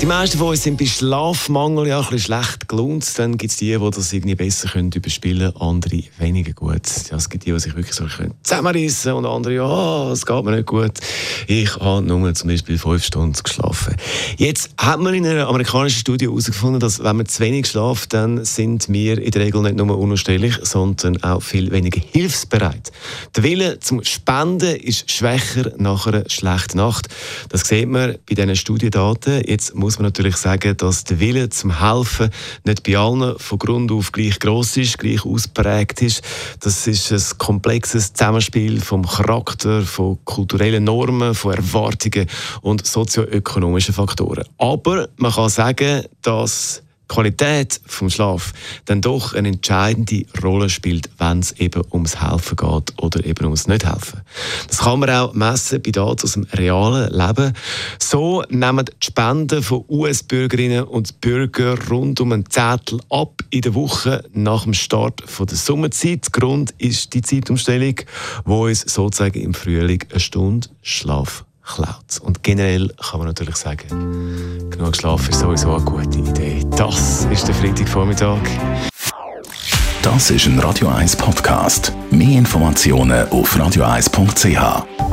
die meisten von uns sind bei Schlafmangel ja ein bisschen schlecht gelohnt. Dann gibt es die, die das irgendwie besser können überspielen können, andere weniger gut. Ja, es gibt die, die sich wirklich so zusammenreißen und andere, ja, es geht mir nicht gut. Ich habe nur zum Beispiel fünf Stunden geschlafen. Jetzt hat man in einer amerikanischen Studie herausgefunden, dass wenn man zu wenig schlaft, dann sind wir in der Regel nicht nur unausstehlich, sondern auch viel weniger hilfsbereit. Der Wille zum Spenden ist schwächer nach einer schlechten Nacht. Das sieht man bei diesen Studiendaten. Jetzt muss man natürlich sagen, dass der Wille zum Helfen nicht bei allen von Grund auf gleich groß ist, gleich ausprägt ist. Das ist ein komplexes Zusammenspiel vom Charakter, von kulturellen Normen, von Erwartungen und sozioökonomischen Faktoren. Aber man kann sagen, dass Qualität vom Schlaf dann doch eine entscheidende Rolle spielt, wenn es eben ums Helfen geht oder eben ums Nicht-Helfen. Das kann man auch messen bei Daten aus dem realen Leben. So nehmen die Spenden von US-Bürgerinnen und Bürgern rund um ein Zettel ab in der Woche nach dem Start der Sommerzeit. Grund ist die Zeitumstellung, wo uns sozusagen im Frühling eine Stunde Schlaf klaut. Und generell kann man natürlich sagen, genug Schlaf ist sowieso eine gute Idee. Das ist der Freitagvormittag. Das ist ein Radio 1 Podcast. Mehr Informationen auf radio1.ch.